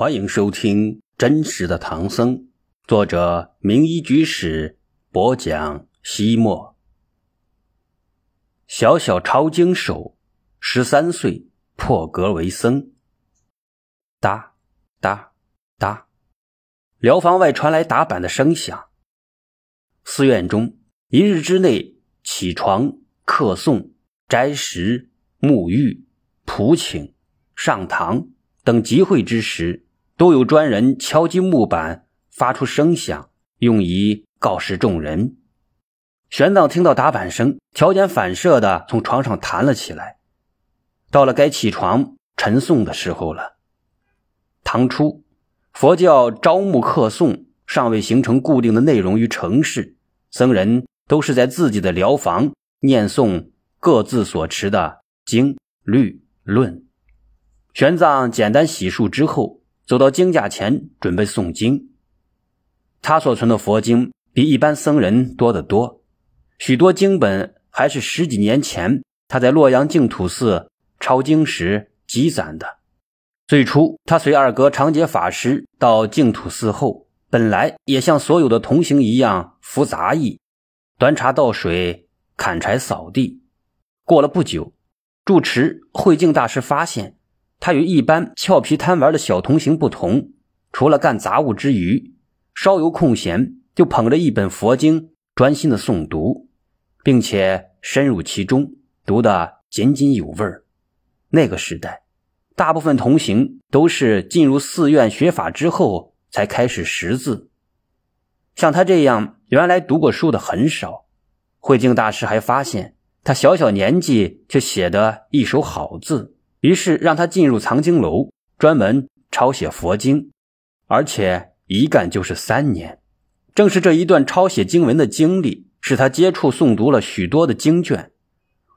欢迎收听《真实的唐僧》，作者名医居士播讲。西莫，小小抄经手，十三岁破格为僧。哒哒哒，疗房外传来打板的声响。寺院中，一日之内起床、客诵、斋食、沐浴、普请、上堂等集会之时。都有专人敲击木板，发出声响，用以告示众人。玄奘听到打板声，条件反射的从床上弹了起来。到了该起床晨诵的时候了。唐初，佛教招募客诵尚未形成固定的内容与程式，僧人都是在自己的疗房念诵各自所持的经律论。玄奘简单洗漱之后。走到经架前，准备诵经。他所存的佛经比一般僧人多得多，许多经本还是十几年前他在洛阳净土寺抄经时积攒的。最初，他随二哥长杰法师到净土寺后，本来也像所有的同行一样服杂役，端茶倒水、砍柴扫地。过了不久，住持慧净大师发现。他与一般俏皮贪玩的小童行不同，除了干杂物之余，稍有空闲就捧着一本佛经专心的诵读，并且深入其中，读得津津有味儿那个时代，大部分同行都是进入寺院学法之后才开始识字，像他这样原来读过书的很少。慧净大师还发现他小小年纪却写得一手好字。于是让他进入藏经楼，专门抄写佛经，而且一干就是三年。正是这一段抄写经文的经历，使他接触诵读了许多的经卷，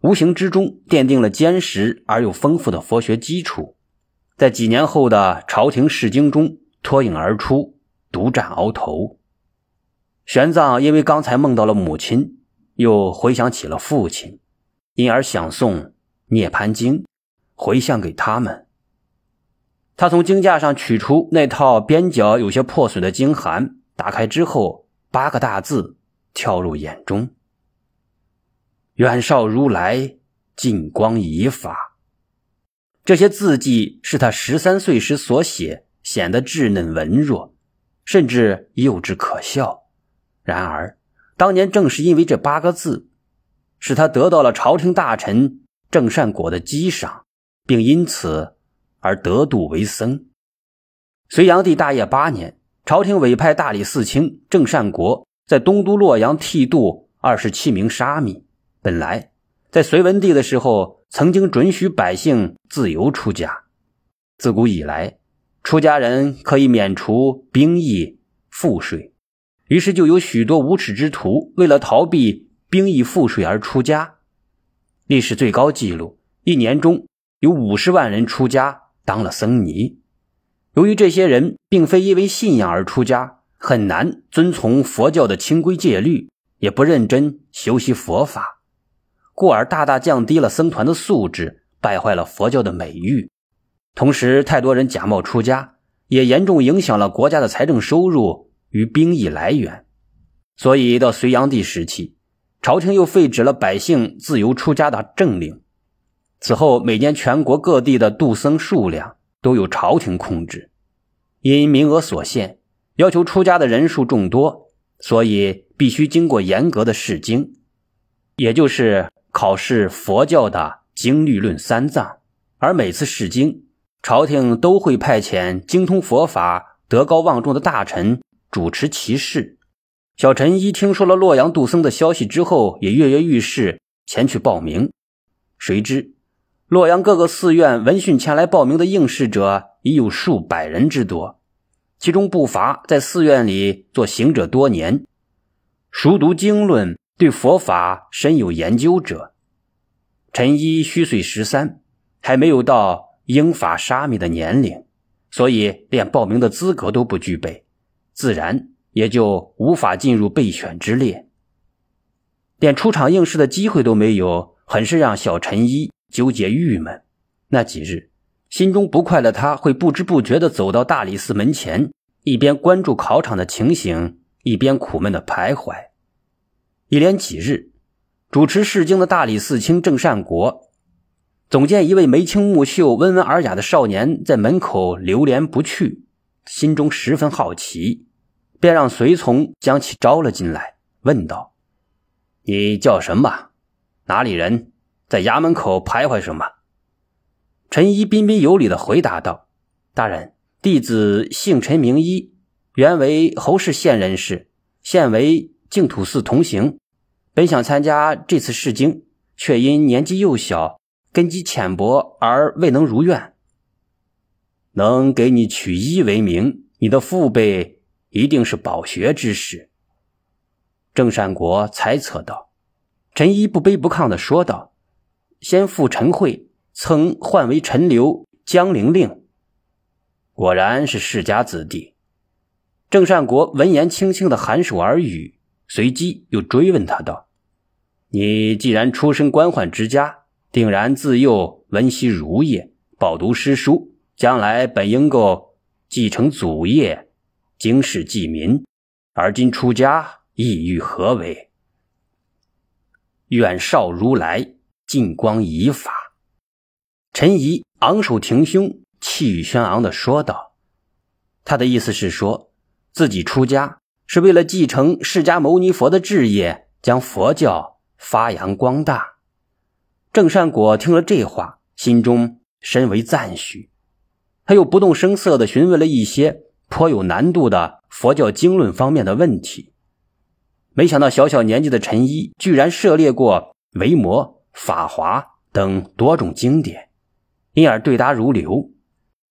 无形之中奠定了坚实而又丰富的佛学基础，在几年后的朝廷试经中脱颖而出，独占鳌头。玄奘因为刚才梦到了母亲，又回想起了父亲，因而想诵《涅盘经》。回向给他们。他从经架上取出那套边角有些破损的经函，打开之后，八个大字跳入眼中：“远少如来，近光以法。”这些字迹是他十三岁时所写，显得稚嫩文弱，甚至幼稚可笑。然而，当年正是因为这八个字，使他得到了朝廷大臣郑善果的激赏。并因此而得度为僧。隋炀帝大业八年，朝廷委派大理寺卿郑善国在东都洛阳剃度二十七名沙弥。本来在隋文帝的时候，曾经准许百姓自由出家。自古以来，出家人可以免除兵役赋税，于是就有许多无耻之徒为了逃避兵役赋税而出家。历史最高纪录，一年中。有五十万人出家当了僧尼，由于这些人并非因为信仰而出家，很难遵从佛教的清规戒律，也不认真修习佛法，故而大大降低了僧团的素质，败坏了佛教的美誉。同时，太多人假冒出家，也严重影响了国家的财政收入与兵役来源。所以，到隋炀帝时期，朝廷又废止了百姓自由出家的政令。此后，每年全国各地的度僧数量都由朝廷控制，因名额所限，要求出家的人数众多，所以必须经过严格的试经，也就是考试佛教的经律论三藏。而每次试经，朝廷都会派遣精通佛法、德高望重的大臣主持其事。小陈一听说了洛阳度僧的消息之后，也跃跃欲试，前去报名。谁知。洛阳各个寺院闻讯前来报名的应试者已有数百人之多，其中不乏在寺院里做行者多年、熟读经论、对佛法深有研究者。陈一虚岁十三，还没有到应法沙弥的年龄，所以连报名的资格都不具备，自然也就无法进入备选之列，连出场应试的机会都没有，很是让小陈一。纠结郁闷，那几日心中不快的他会不知不觉地走到大理寺门前，一边关注考场的情形，一边苦闷地徘徊。一连几日，主持试经的大理寺卿郑善国，总见一位眉清目秀、温文尔雅的少年在门口流连不去，心中十分好奇，便让随从将其招了进来，问道：“你叫什么？哪里人？在衙门口徘徊什么？”陈一彬彬有礼的回答道：“大人，弟子姓陈名一，原为侯氏县人士，现为净土寺同行。本想参加这次试经，却因年纪幼小，根基浅薄而未能如愿。能给你取一为名，你的父辈一定是饱学之士。”郑善国猜测道。陈一不卑不亢的说道：“先父陈慧。”曾唤为陈留江陵令，果然是世家子弟。郑善国闻言，轻轻的颔首耳语，随即又追问他道：“你既然出身官宦之家，定然自幼温习儒业，饱读诗书，将来本应够继承祖业，经世济民。而今出家，意欲何为？”远少如来，近光以法。陈怡昂首挺胸，气宇轩昂的说道：“他的意思是说，自己出家是为了继承释迦牟尼佛的志业，将佛教发扬光大。”郑善果听了这话，心中深为赞许。他又不动声色的询问了一些颇有难度的佛教经论方面的问题。没想到小小年纪的陈一居然涉猎过《维摩》《法华》等多种经典。因而对答如流，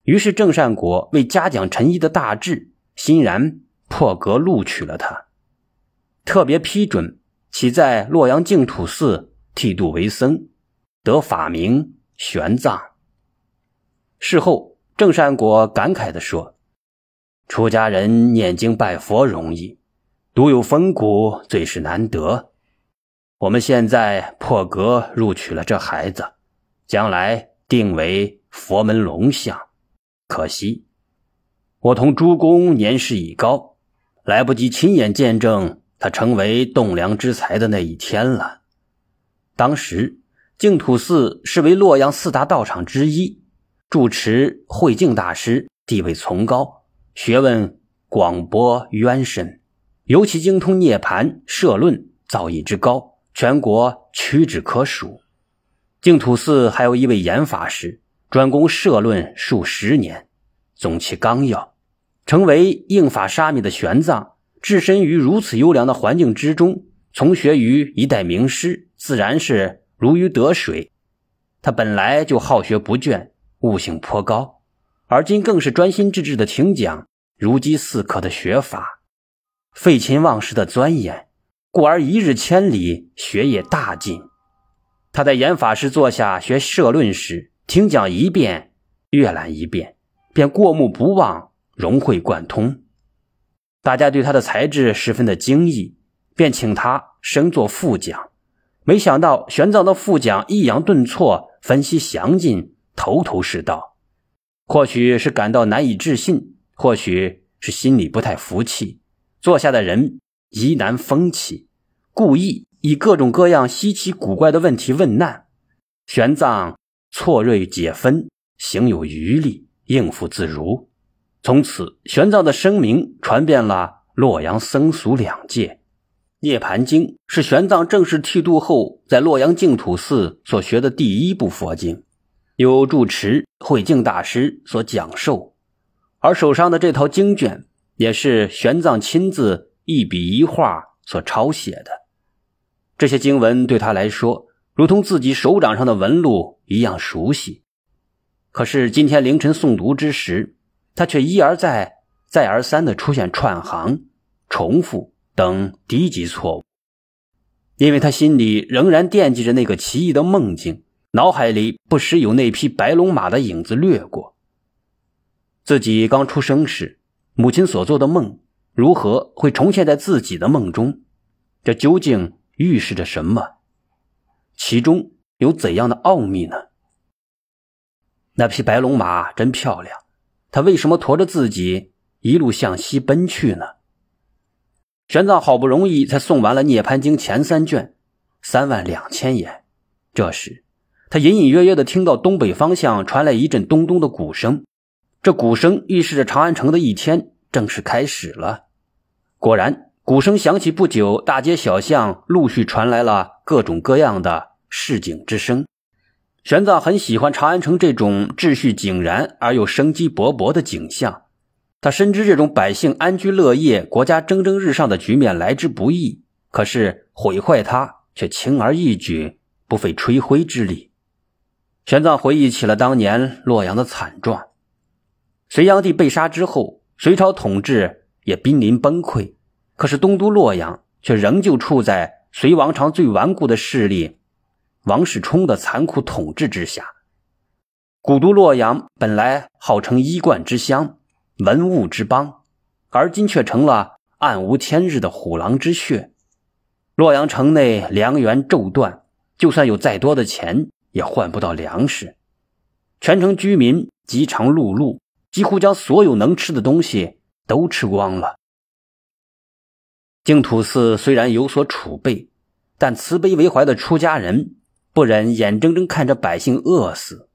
于是郑善果为嘉奖陈毅的大志，欣然破格录取了他，特别批准其在洛阳净土寺剃度为僧，得法名玄奘。事后，郑善果感慨地说：“出家人念经拜佛容易，独有风骨最是难得。我们现在破格录取了这孩子，将来。”定为佛门龙象，可惜我同诸公年事已高，来不及亲眼见证他成为栋梁之才的那一天了。当时净土寺是为洛阳四大道场之一，住持慧净大师地位崇高，学问广博渊深，尤其精通涅盘社论，造诣之高，全国屈指可数。净土寺还有一位严法师，专攻社论数十年，总其纲要，成为应法沙弥的玄奘，置身于如此优良的环境之中，从学于一代名师，自然是如鱼得水。他本来就好学不倦，悟性颇高，而今更是专心致志的听讲，如饥似渴的学法，废寝忘食的钻研，故而一日千里，学业大进。他在严法师座下学社论时，听讲一遍，阅览一遍，便过目不忘，融会贯通。大家对他的才智十分的惊异，便请他升做副讲。没想到玄奘的副讲抑扬顿挫，分析详尽，头头是道。或许是感到难以置信，或许是心里不太服气，坐下的人疑难风起，故意。以各种各样稀奇古怪的问题问难，玄奘错锐解分，行有余力，应付自如。从此，玄奘的声名传遍了洛阳僧俗两界。《涅盘经》是玄奘正式剃度后在洛阳净土寺所学的第一部佛经，由住持慧净大师所讲授，而手上的这套经卷也是玄奘亲自一笔一画所抄写的。这些经文对他来说，如同自己手掌上的纹路一样熟悉。可是今天凌晨诵读之时，他却一而再、再而三的出现串行、重复等低级错误，因为他心里仍然惦记着那个奇异的梦境，脑海里不时有那匹白龙马的影子掠过。自己刚出生时，母亲所做的梦，如何会重现在自己的梦中？这究竟？预示着什么？其中有怎样的奥秘呢？那匹白龙马真漂亮，它为什么驮着自己一路向西奔去呢？玄奘好不容易才送完了《涅盘经》前三卷，三万两千言。这时，他隐隐约约的听到东北方向传来一阵咚咚的鼓声，这鼓声预示着长安城的一天正式开始了。果然。鼓声响起不久，大街小巷陆续传来了各种各样的市井之声。玄奘很喜欢长安城这种秩序井然而又生机勃勃的景象。他深知这种百姓安居乐业、国家蒸蒸日上的局面来之不易，可是毁坏它却轻而易举，不费吹灰之力。玄奘回忆起了当年洛阳的惨状。隋炀帝被杀之后，隋朝统治也濒临崩溃。可是东都洛阳却仍旧处在隋王朝最顽固的势力王世充的残酷统治之下。古都洛阳本来号称衣冠之乡、文物之邦，而今却成了暗无天日的虎狼之穴。洛阳城内粮源骤断，就算有再多的钱，也换不到粮食。全城居民饥肠辘辘，几乎将所有能吃的东西都吃光了。净土寺虽然有所储备，但慈悲为怀的出家人不忍眼睁睁看着百姓饿死。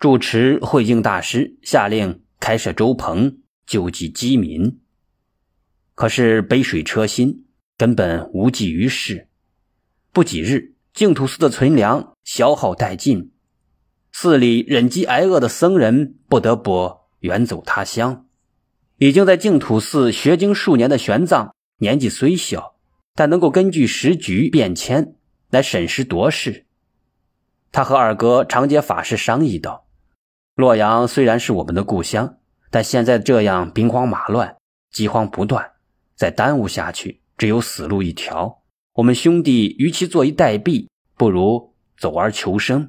住持慧净大师下令开设粥棚救济饥民，可是杯水车薪，根本无济于事。不几日，净土寺的存粮消耗殆尽，寺里忍饥挨饿的僧人不得不远走他乡。已经在净土寺学经数年的玄奘。年纪虽小，但能够根据时局变迁来审时度势。他和二哥长街法师商议道：“洛阳虽然是我们的故乡，但现在这样兵荒马乱、饥荒不断，再耽误下去，只有死路一条。我们兄弟与其坐以待毙，不如走而求生。”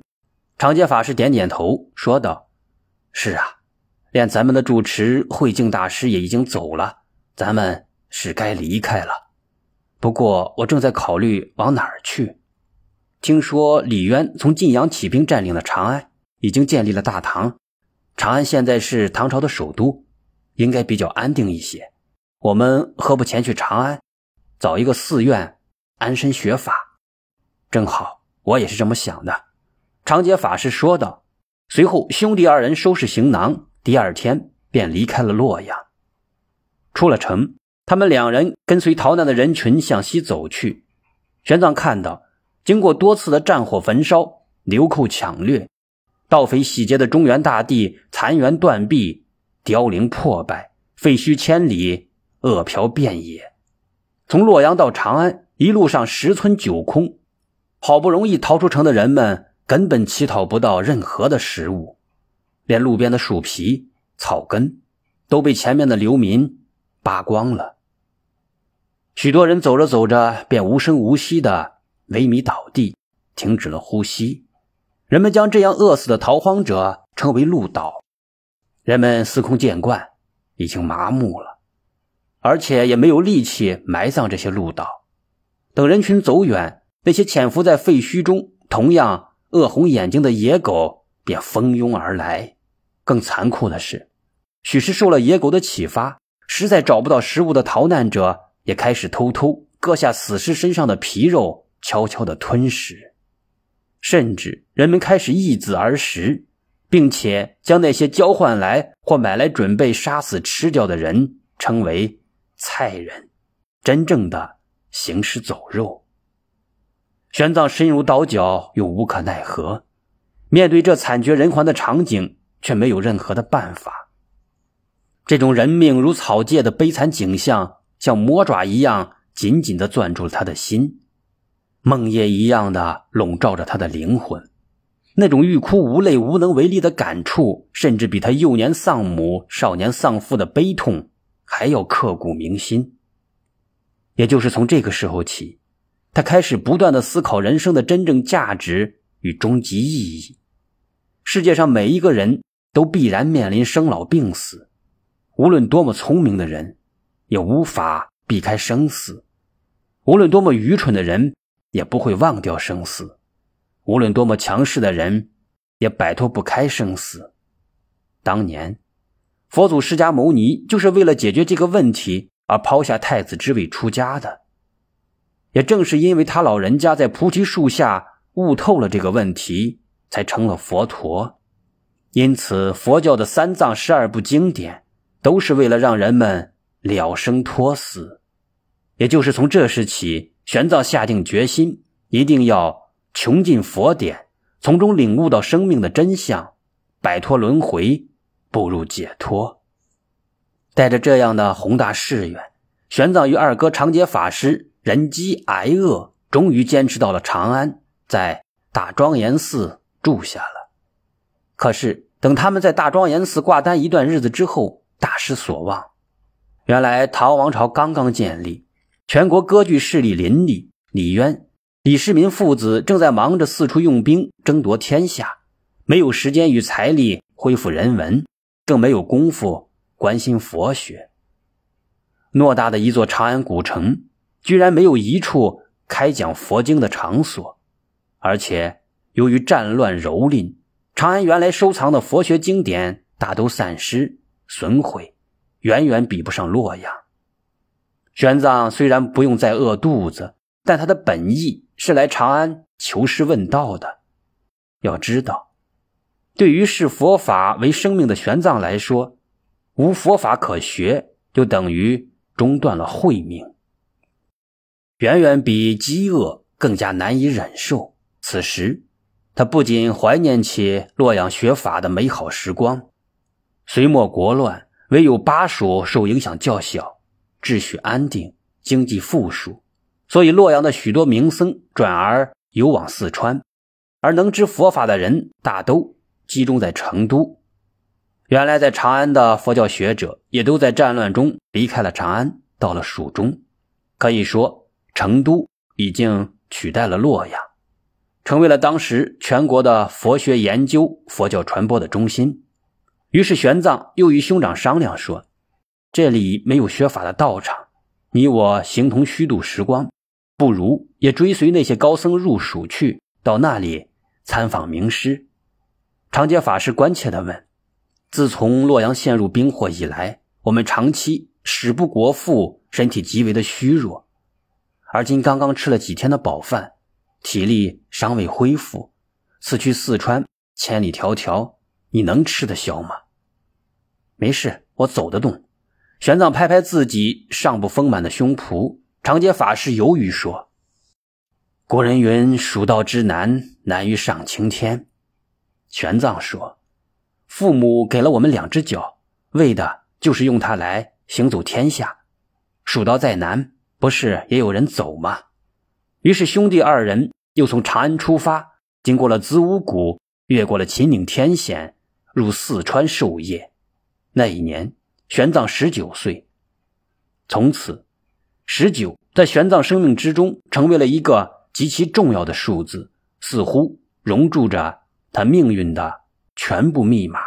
长街法师点点头，说道：“是啊，连咱们的住持慧净大师也已经走了，咱们。”是该离开了，不过我正在考虑往哪儿去。听说李渊从晋阳起兵占领了长安，已经建立了大唐。长安现在是唐朝的首都，应该比较安定一些。我们何不前去长安，找一个寺院安身学法？正好，我也是这么想的。长街法师说道。随后，兄弟二人收拾行囊，第二天便离开了洛阳，出了城。他们两人跟随逃难的人群向西走去。玄奘看到，经过多次的战火焚烧、流寇抢掠、盗匪洗劫的中原大地，残垣断壁、凋零破败、废墟千里、饿殍遍野。从洛阳到长安，一路上十村九空。好不容易逃出城的人们，根本乞讨不到任何的食物，连路边的树皮、草根都被前面的流民扒光了。许多人走着走着，便无声无息的萎靡倒地，停止了呼吸。人们将这样饿死的逃荒者称为“路倒”。人们司空见惯，已经麻木了，而且也没有力气埋葬这些路倒。等人群走远，那些潜伏在废墟中、同样饿红眼睛的野狗便蜂拥而来。更残酷的是，许是受了野狗的启发，实在找不到食物的逃难者。也开始偷偷割下死尸身上的皮肉，悄悄地吞食，甚至人们开始易子而食，并且将那些交换来或买来准备杀死吃掉的人称为“菜人”，真正的行尸走肉。玄奘深入刀绞，又无可奈何，面对这惨绝人寰的场景，却没有任何的办法。这种人命如草芥的悲惨景象。像魔爪一样紧紧地攥住了他的心，梦魇一样的笼罩着他的灵魂。那种欲哭无泪、无能为力的感触，甚至比他幼年丧母、少年丧父的悲痛还要刻骨铭心。也就是从这个时候起，他开始不断的思考人生的真正价值与终极意义。世界上每一个人都必然面临生老病死，无论多么聪明的人。也无法避开生死，无论多么愚蠢的人，也不会忘掉生死；无论多么强势的人，也摆脱不开生死。当年，佛祖释迦牟尼就是为了解决这个问题而抛下太子之位出家的。也正是因为他老人家在菩提树下悟透了这个问题，才成了佛陀。因此，佛教的三藏十二部经典都是为了让人们了生脱死。也就是从这时起，玄奘下定决心，一定要穷尽佛典，从中领悟到生命的真相，摆脱轮回，步入解脱。带着这样的宏大誓愿，玄奘与二哥长劫法师忍饥挨饿，终于坚持到了长安，在大庄严寺住下了。可是，等他们在大庄严寺挂单一段日子之后，大失所望。原来，唐王朝刚刚建立，全国割据势力林立，李渊、李世民父子正在忙着四处用兵争夺天下，没有时间与财力恢复人文，更没有功夫关心佛学。偌大的一座长安古城，居然没有一处开讲佛经的场所，而且由于战乱蹂躏。长安原来收藏的佛学经典大都散失损毁，远远比不上洛阳。玄奘虽然不用再饿肚子，但他的本意是来长安求师问道的。要知道，对于视佛法为生命的玄奘来说，无佛法可学，就等于中断了慧命，远远比饥饿更加难以忍受。此时。他不仅怀念起洛阳学法的美好时光，隋末国乱，唯有巴蜀受影响较小，秩序安定，经济富庶，所以洛阳的许多名僧转而游往四川，而能知佛法的人大都集中在成都。原来在长安的佛教学者也都在战乱中离开了长安，到了蜀中，可以说成都已经取代了洛阳。成为了当时全国的佛学研究、佛教传播的中心。于是玄奘又与兄长商量说：“这里没有学法的道场，你我形同虚度时光，不如也追随那些高僧入蜀去，到那里参访名师。”长街法师关切地问：“自从洛阳陷入兵祸以来，我们长期食不果腹，身体极为的虚弱，而今刚刚吃了几天的饱饭。”体力尚未恢复，此去四川千里迢迢，你能吃得消吗？没事，我走得动。玄奘拍拍自己尚不丰满的胸脯，长街法师犹豫说：“古人云，蜀道之难，难于上青天。”玄奘说：“父母给了我们两只脚，为的就是用它来行走天下。蜀道再难，不是也有人走吗？”于是兄弟二人。又从长安出发，经过了子午谷，越过了秦岭天险，入四川授业。那一年，玄奘十九岁。从此，十九在玄奘生命之中成为了一个极其重要的数字，似乎熔铸着他命运的全部密码。